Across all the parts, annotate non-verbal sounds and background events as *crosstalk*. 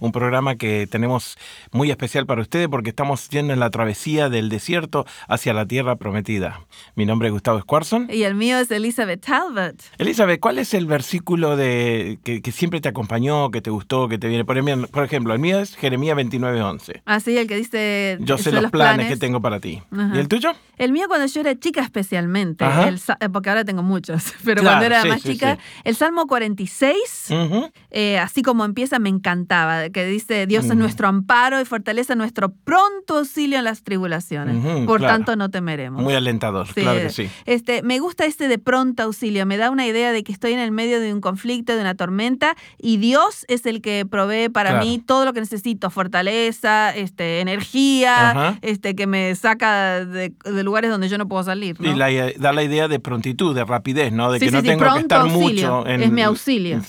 un programa que tenemos muy especial para ustedes porque estamos yendo en la travesía del desierto hacia la tierra prometida. Mi nombre es Gustavo Squarson. Y el mío es Elizabeth Talbot. Elizabeth, ¿cuál es el versículo de, que, siempre te acompañó, que te gustó, que te viene? Por, ejemplo, el mío es Jeremías 29:11. Ah, sí, el que dice... Yo sé los, planes, que tengo para ti. ¿Y el tuyo? El mío cuando yo era chica especialmente, eh, porque ahora tengo muchos, *laughs* pero cuando era más chica, el Salmo 46 eh, así como empieza, me encantaba, que dice, Dios es nuestro amparo y fortaleza nuestro pronto auxilio en las tribulaciones. Por tanto, no temeremos. Muy alentador, claro que sí. Este, me gusta este de pronto auxilio, me da una idea de que estoy en el medio de un conflicto, de una tormenta, y Dios es el que provee para mí todo lo que necesito, fortaleza, este, energía, este, que me saca de, lugares donde yo no puedo salir. Y da la idea de prontitud, de rapidez, ¿no? De que no tengo que estar mucho en... Es mi auxilio.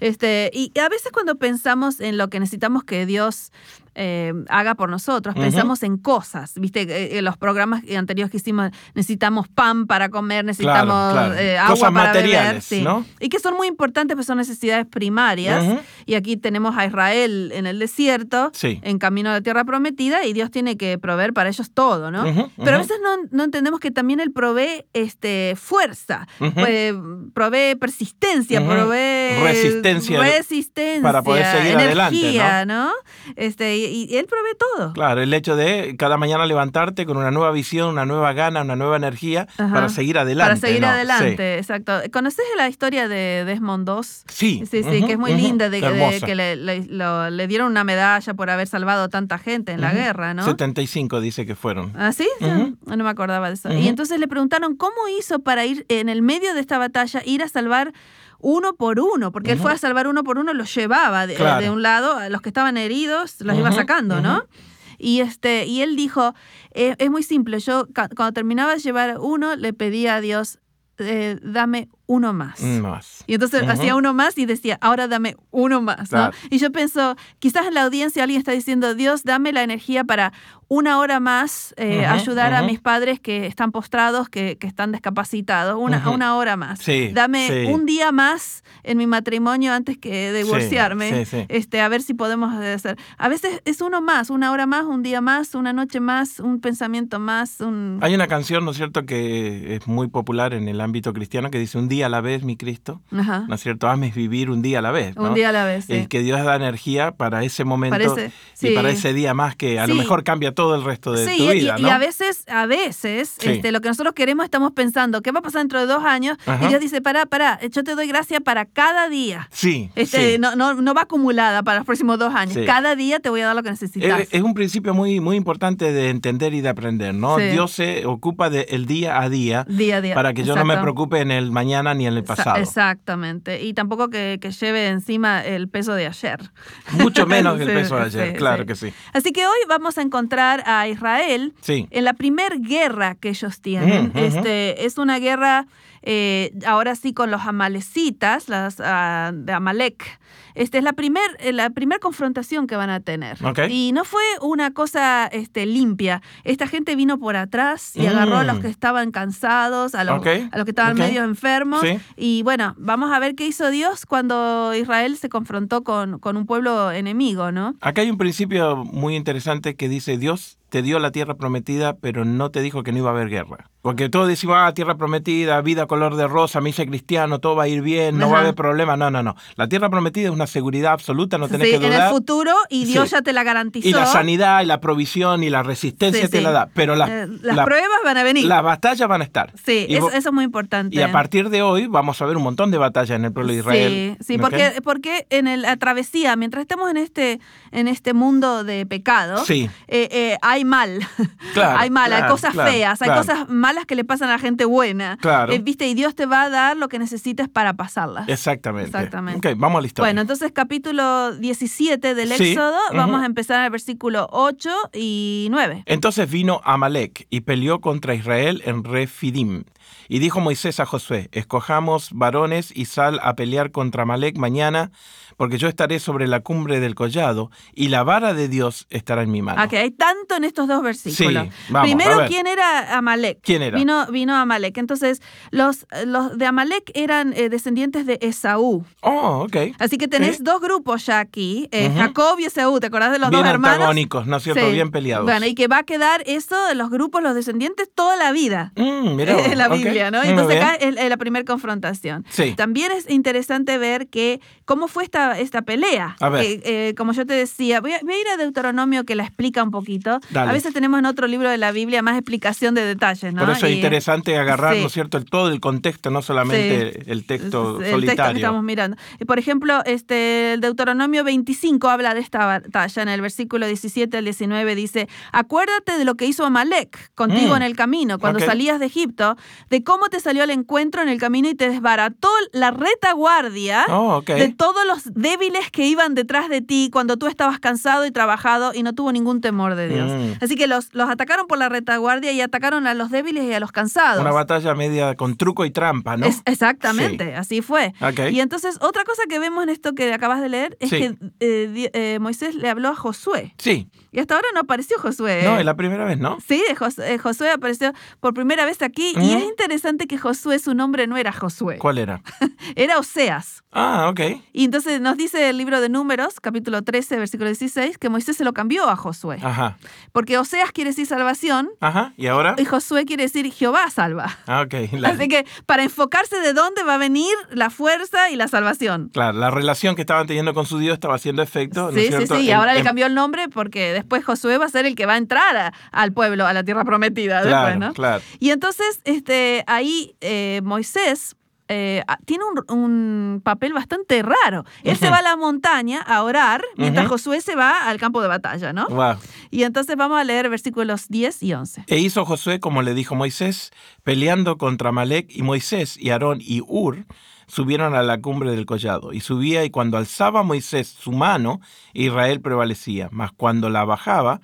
Este, y a veces cuando pensamos en lo que necesitamos que Dios eh, haga por nosotros. Pensamos en cosas, ¿viste? Eh, en los programas anteriores que hicimos, necesitamos pan para comer, necesitamos eh, agua para beber. Y que son muy importantes, pues son necesidades primarias. Y aquí tenemos a Israel en el desierto, en camino a la tierra prometida, y Dios tiene que proveer para ellos todo, ¿no? Pero a veces no, entendemos que también Él provee este, fuerza, provee persistencia, provee resistencia, resistencia para poder seguir energía, adelante, ¿no? Este, y, Él provee todo. Claro, el hecho de cada mañana levantarte con una nueva visión, una nueva gana, una nueva energía para seguir adelante. Para seguir adelante, exacto. ¿Conoces la historia de Desmond II? Sí. Sí, sí, que es muy linda, de, que le, le, dieron una medalla por haber salvado tanta gente en la guerra, ¿no? 75 dice que fueron. ¿Ah, sí? No me acordaba de eso. Y entonces le preguntaron cómo hizo para ir en el medio de esta batalla, ir a salvar uno por uno, porque él fue a salvar uno por uno, los llevaba de, un lado, a los que estaban heridos los iba sacando, ¿no? Y, este, y él dijo, eh, es muy simple, yo cuando terminaba de llevar uno, le pedía a Dios, eh, dame uno más. más. Y entonces hacía uno más y decía, ahora dame uno más. ¿no? Y yo pienso, quizás en la audiencia alguien está diciendo, Dios, dame la energía para una hora más eh, ayudar a mis padres que están postrados, que, que están discapacitados, una, una hora más. dame un día más en mi matrimonio antes que divorciarme, este, a ver si podemos hacer. A veces es uno más, una hora más, un día más, una noche más, un pensamiento más. Un... Hay una canción, ¿no es cierto?, que es muy popular en el ámbito cristiano que dice un día a la vez, mi Cristo. ¿No es cierto? Ames vivir un día a la vez. Un día a la vez. El que Dios da energía para ese momento y para ese día más que a lo mejor cambia todo el resto de tu vida. Y, y a veces, a veces, este, lo que nosotros queremos estamos pensando, ¿qué va a pasar dentro de dos años? Y Dios dice, para para yo te doy gracia para cada día. Sí. Este, No, no, no va acumulada para los próximos dos años. Cada día te voy a dar lo que necesitas. Es, un principio muy, muy importante de entender y de aprender, ¿no? Dios se ocupa del día a día, día, a día. para que yo no me preocupe en el mañana ni en el pasado. Exactamente. Y tampoco que, lleve encima el peso de ayer. Mucho menos *laughs* que el peso de ayer, claro que sí. Así que hoy vamos a encontrar a Israel en la primera guerra que ellos tienen. este, es una guerra eh, ahora sí con los amalecitas, las uh, de Amalek. Esta es la primera eh, la primer confrontación que van a tener. Y no fue una cosa este, limpia. Esta gente vino por atrás y agarró a los mm. que estaban cansados, a los, a los que estaban medio enfermos. Y bueno, vamos a ver qué hizo Dios cuando Israel se confrontó con, con un pueblo enemigo, ¿no? Acá hay un principio muy interesante que dice Dios te dio la tierra prometida, pero no te dijo que no iba a haber guerra. Porque todos decimos, ah, tierra prometida, vida color de rosa, me hice cristiano, todo va a ir bien, no va a haber problema. No, no, no. La tierra prometida es una seguridad absoluta, no tenés que dudar. en el futuro y Dios ya te la garantizó. Y la sanidad y la provisión y la resistencia te la da. Pero eh, las pruebas van a venir. Las batallas van a estar. Sí, eso, es muy importante. Y a partir de hoy vamos a ver un montón de batallas en el pueblo de Israel. Sí, sí, porque, porque en la travesía, mientras estemos en este, en este mundo de pecado, eh, eh, hay hay mal. Claro, hay mal, hay cosas claro, feas, hay cosas malas que le pasan a la gente buena. Claro. Eh, ¿Viste? Y Dios te va a dar lo que necesites para pasarlas. Exactamente. Exactamente. Ok, vamos a la historia. Bueno, entonces capítulo 17 del Sí, Éxodo, vamos a empezar al versículo 8 y 9. Entonces vino Amalek y peleó contra Israel en Refidim. Y dijo Moisés a Josué, escojamos varones y sal a pelear contra Amalek mañana, porque yo estaré sobre la cumbre del collado, y la vara de Dios estará en mi mano. Ah, que hay tanto en estos dos versículos. Sí, vamos, a Primero. ¿quién era Amalek? ¿Quién era? Vino, vino Amalek. Entonces, los, los de Amalek eran eh, descendientes de Esaú. Oh, ok. Así que tenés dos grupos ya aquí, eh, Ujú. Jacob y Esaú, ¿te acordás de los Bien dos hermanos? antagónicos, ¿no es cierto? Sí. Bien peleados. Bueno, y que va a quedar eso de los grupos, los descendientes, toda la vida. Mm, en *laughs* la ok. Biblia, Entonces acá es, la primera confrontación. Sí. También es interesante ver que cómo fue esta, esta pelea. A ver. Que, eh, como yo te decía, voy a, voy a ir a Deuteronomio que la explica un poquito. Dale. A veces tenemos en otro libro de la Biblia más explicación de detalles, ¿no? Por eso es interesante agarrar, sí. ¿no es cierto?, el, todo el contexto, no solamente el texto el texto solitario. que estamos mirando. Por ejemplo, este, el Deuteronomio 25 habla de esta batalla. En el versículo 17 al 19 dice, acuérdate de lo que hizo Amalek contigo Mm, en el camino, cuando salías de Egipto, de cómo te salió al encuentro en el camino y te desbarató la retaguardia Oh, ok. de todos los débiles que iban detrás de ti cuando tú estabas cansado y trabajado y no tuvo ningún temor de Dios. Mm. Así que los, los atacaron por la retaguardia y atacaron a los débiles y a los cansados. Una batalla media con truco y trampa, ¿no? Es- exactamente, así fue. Ok. Y entonces, otra cosa que vemos en esto que acabas de leer es Sí. que eh, eh, Moisés le habló a Josué. Sí. Y hasta ahora no apareció Josué. No, ¿eh? es la primera vez, ¿no? Sí, Jos- eh, Josué apareció por primera vez aquí. Y Ujú. es interesante que Josué, su nombre no era Josué, ¿Cuál era? *laughs* era Oseas. Ah, ok. Y entonces nos dice el libro de Números, capítulo 13, versículo 16, que Moisés se lo cambió a Josué. Ajá. Porque Oseas quiere decir salvación Ajá. ¿Y ahora? y Josué quiere decir Jehová salva. Ah, ok. *laughs* La- Así que para enfocarse de dónde va a venir la fuerza y la salvación. Claro, la relación que estaban teniendo con su Dios estaba haciendo efecto. ¿no es Sí, sí, sí. Y En- ahora le cambió el nombre porque después Josué va a ser el que va a entrar a- al pueblo, a la tierra prometida. Claro, después, ¿no? claro. Y entonces este, ahí eh, Moisés eh, tiene un, un papel bastante raro. Él se va a la montaña a orar mientras. Josué se va al campo de batalla, ¿no? Wow. Y entonces vamos a leer versículos 10 y 11. E hizo Josué como le dijo Moisés, peleando contra Malek, y Moisés y Aarón y Ur subieron a la cumbre del collado. Y subía, y cuando alzaba Moisés su mano, Israel prevalecía, mas cuando la bajaba,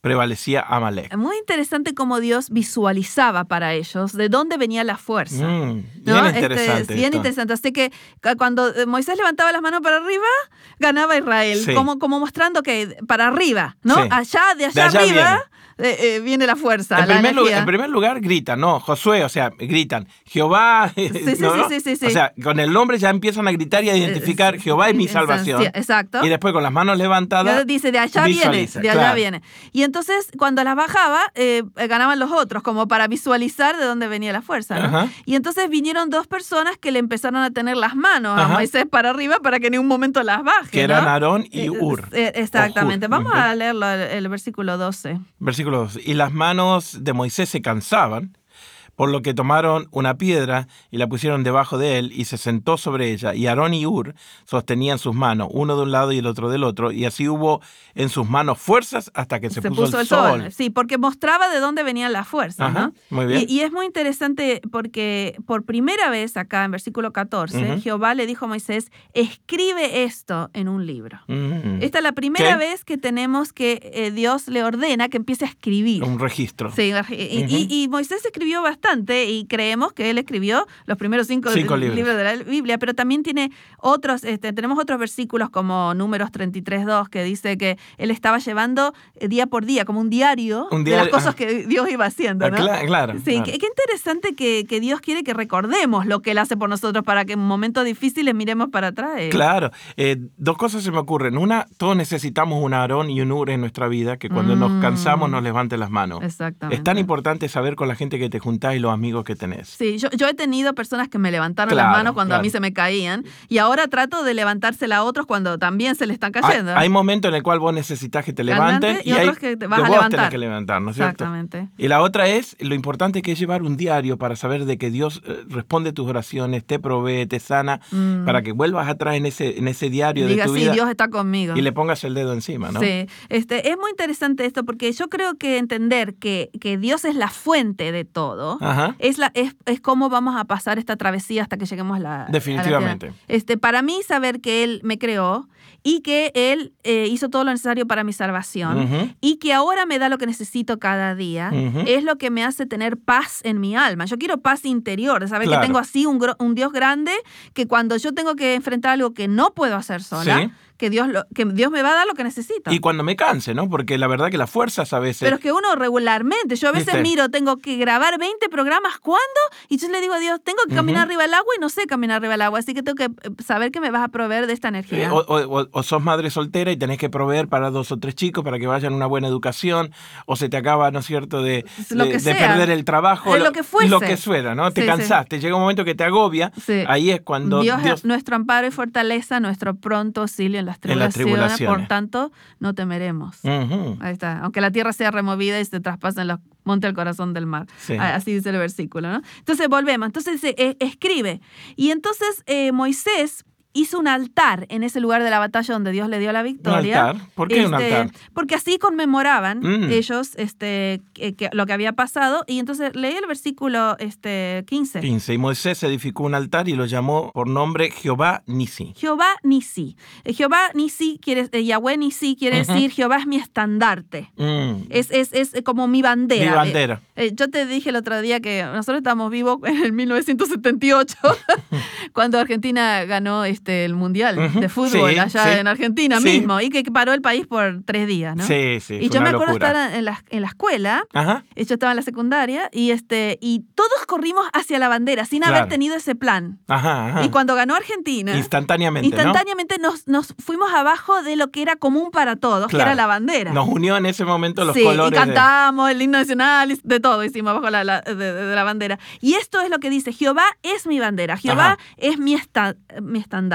prevalecía Amalek. Muy interesante cómo Dios visualizaba para ellos de dónde venía la fuerza. Mm, ¿no? bien Este, interesante. bien esto. interesante. Así que cu- cuando eh, Moisés levantaba las manos para arriba, ganaba Israel. Sí. Como, como mostrando que para arriba, ¿no? Sí. Allá, de allá, allá arriba, eh, eh, viene la fuerza, En la primer, lugar, en primer lugar gritan, ¿no? Josué, o sea, gritan, Jehová. *laughs* sí, ¿no? sí, sí, sí, sí. O sea, con el nombre ya empiezan a gritar y a identificar, Eh, Jehová es mi *laughs* salvación. sí, exacto. Y después con las manos levantadas. dice, de allá viene, de allá claro. viene. Y entonces, cuando las bajaba, ganaban los otros, como para visualizar de dónde venía la fuerza. ¿no? Ajá. Y entonces vinieron dos personas que le empezaron a tener las manos a. Moisés para arriba para que en ningún momento las baje. Que eran ¿no? Aarón y Ur. exactamente. Vamos a leerlo, el, el versículo 12. Versículo 2. Y las manos de Moisés se cansaban, por lo que tomaron una piedra y la pusieron debajo de él y se sentó sobre ella. Y Aarón y Ur sostenían sus manos, uno de un lado y el otro del otro, y así hubo en sus manos fuerzas hasta que se, puso, el sol. Sí, porque mostraba de dónde venía la fuerza. Ajá, ¿no? muy bien. Y, y es muy interesante porque por primera vez acá en versículo 14, Ujú. Jehová le dijo a Moisés, escribe esto en un libro. Mm. Esta es la primera ¿Qué? vez que tenemos que eh, Dios le ordena que empiece a escribir. Un registro. Sí, y, y- y Moisés escribió bastante y creemos que él escribió los primeros cinco, Cinco li- libros. de la Biblia, pero también tiene otros, este, tenemos otros versículos como Números 33.2 que dice que él estaba llevando eh, día por día, como un diario, Un de las cosas ah. que Dios iba haciendo, Ah, ¿no? cla- claro. Sí, claro. qué, qué interesante que, que Dios quiere que recordemos lo que Él hace por nosotros para que en momentos difíciles miremos para atrás. eh. Claro, eh, dos cosas se me ocurren. Una, todos necesitamos un Aarón y un Ur en nuestra vida que cuando Mm. nos cansamos nos levante las manos. Exactamente. Es tan importante saber con la gente que te juntás y y los amigos que tenés. Sí, yo, yo he tenido personas que me levantaron las manos cuando a mí se me caían y ahora trato de levantársela a otros cuando también se le están cayendo. Hay, momentos en el cual vos necesitas que te levanten y, otros que te vas a levantar. que levantar, ¿no es cierto? Exactamente. Y la otra es, lo importante que es llevar un diario para saber de que Dios eh, responde tus oraciones, te provee, te sana, mm. para que vuelvas atrás en ese, en ese diario de tu vida. sí, Dios está conmigo. Y le pongas el dedo encima, ¿no? Sí, este, es muy interesante esto porque yo creo que entender que, que Dios es la fuente de todo, es, la, es, es cómo vamos a pasar esta travesía hasta que lleguemos a la... Definitivamente. este, para mí saber que Él me creó y que Él eh, hizo todo lo necesario para mi salvación y que ahora me da lo que necesito cada día, es lo que me hace tener paz en mi alma. Yo quiero paz interior, de saber que tengo así un, un, Dios grande, que cuando yo tengo que enfrentar algo que no puedo hacer sola, que Dios, lo, que Dios me va a dar lo que necesito. Y cuando me canse, ¿no? Porque la verdad que las fuerzas a veces... Pero es que uno regularmente, yo a veces miro, tengo que grabar 20 programas, ¿cuándo? Y yo le digo a Dios, tengo que caminar arriba del agua y no sé caminar arriba del agua, así que tengo que eh, saber que me vas a proveer de esta energía. o, sos madre soltera y tenés que proveer para dos o tres chicos para que vayan a una buena educación, o se te acaba, ¿no es cierto?, de, de, perder el trabajo. lo, que fuese. Lo que fuera, ¿no? te cansaste, llega un momento que te agobia, ahí es cuando... Dios, es nuestro amparo y fortaleza, nuestro pronto auxilio en las tribulaciones. por tanto, no temeremos. Ahí está. Aunque la tierra sea removida y se traspasen los montes al corazón del mar. Así dice el versículo, ¿no? Entonces volvemos. Entonces dice, eh, escribe. Y entonces eh, Moisés hizo un altar en ese lugar de la batalla donde Dios le dio la victoria. ¿Un altar? ¿Por qué un este, altar? Porque así conmemoraban mm. ellos este, lo que había pasado. Y entonces leí el versículo este, 15. 15. Y Moisés edificó un altar y lo llamó por nombre Jehová Nisi. Jehová Nisi. Eh, Jehová Nisi, quiere, eh, Yahweh Nisi quiere decir Jehová es mi estandarte. Mm. Es, es, es, como mi bandera. Mi bandera. Eh, yo te dije el otro día que nosotros estamos vivos *laughs* en el 1978, *laughs* cuando Argentina ganó este, el Mundial de Fútbol allá en Argentina mismo y que paró el país por tres días, ¿no? Sí, sí. Y yo me acuerdo estar en la, en la escuela, Ajá. yo estaba en la secundaria y, este, y todos corrimos hacia la bandera sin haber tenido ese plan. Ajá, Y cuando ganó Argentina, instantáneamente, instantáneamente nos, nos, fuimos abajo de lo que era común para todos, que era la bandera. Nos unió en ese momento los colores. Y cantamos el himno nacional, de todo hicimos abajo la, de, la bandera. Y esto es lo que dice, Jehová es mi bandera, Jehová es mi, esta, mi estandarte.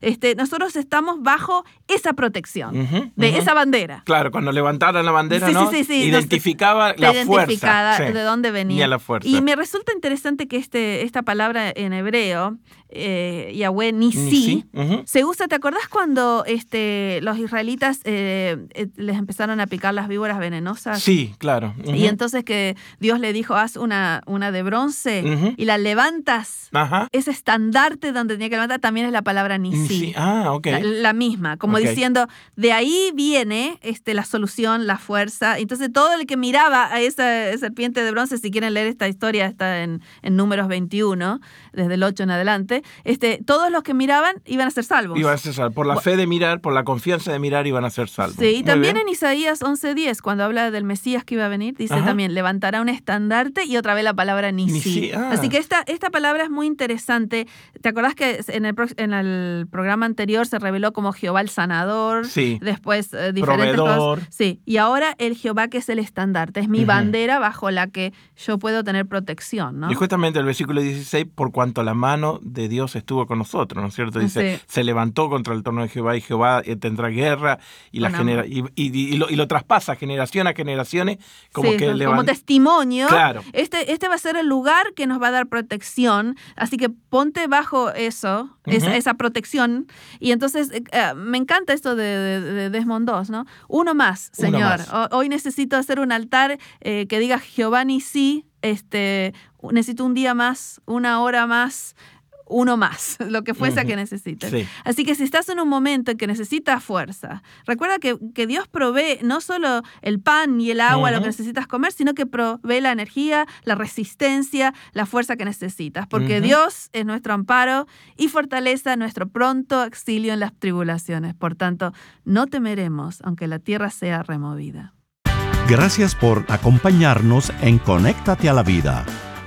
Este, nosotros estamos bajo esa protección, de esa bandera. Claro, cuando levantaron la bandera, ¿no? identificaba la fuerza. de dónde venía. La fuerza. Y me resulta interesante que este, esta palabra en hebreo, eh, Yahweh Nisi, se usa, ¿te acordás cuando este, los israelitas eh, eh, les empezaron a picar las víboras venenosas? Sí, claro. Y entonces que Dios le dijo, haz una, una de bronce y la levantas. Ese estandarte donde tenía que levantar también es la palabra Nisi. Ah, ok. La, misma, como diciendo, de ahí viene este, la solución, la fuerza. Entonces todo el que miraba a esa serpiente de bronce, si quieren leer esta historia, está en, en números 21, desde el 8 en adelante, este, todos los que miraban iban a ser salvos. Iban a ser salvos. Por la fe de mirar, por la confianza de mirar, iban a ser salvos. Sí, y también en Isaías 11.10, cuando habla del Mesías que iba a venir, dice también, levantará un estandarte y otra vez la palabra Nisi. Ah. Así que esta, esta palabra es muy interesante. ¿Te acordás que en el, en el programa anterior se reveló como Jehová el sanador? Sí. Después eh, diferentes cosas. Sí, y ahora el Jehová que es el estandarte, es mi bandera bajo la que yo puedo tener protección, ¿no? Y justamente el versículo 16, por cuanto la mano de Dios estuvo con nosotros, ¿no es cierto? Dice, se levantó contra el trono de Jehová y Jehová eh, tendrá guerra y, la genera, y, lo, traspasa generación a generaciones como que Como testimonio. Claro. Este, este va a ser el lugar que nos va a dar protección, así que ponte bajo eso, esa, protección. Y entonces eh, eh, me encanta esto de, Desmond II, ¿no? Uno más, Señor. Hoy necesito hacer un altar que diga Jehová ni sí, este, necesito un día más, una hora más, uno más, *laughs* lo que fuese que necesites. Así que si estás en un momento en que necesitas fuerza, recuerda que, Dios provee no solo el pan y el agua, lo que necesitas comer, sino que provee la energía, la resistencia, la fuerza que necesitas, porque Dios es nuestro amparo y fortaleza nuestro pronto auxilio en las tribulaciones. Por tanto, no temeremos aunque la tierra sea removida. Gracias por acompañarnos en Conéctate a la Vida.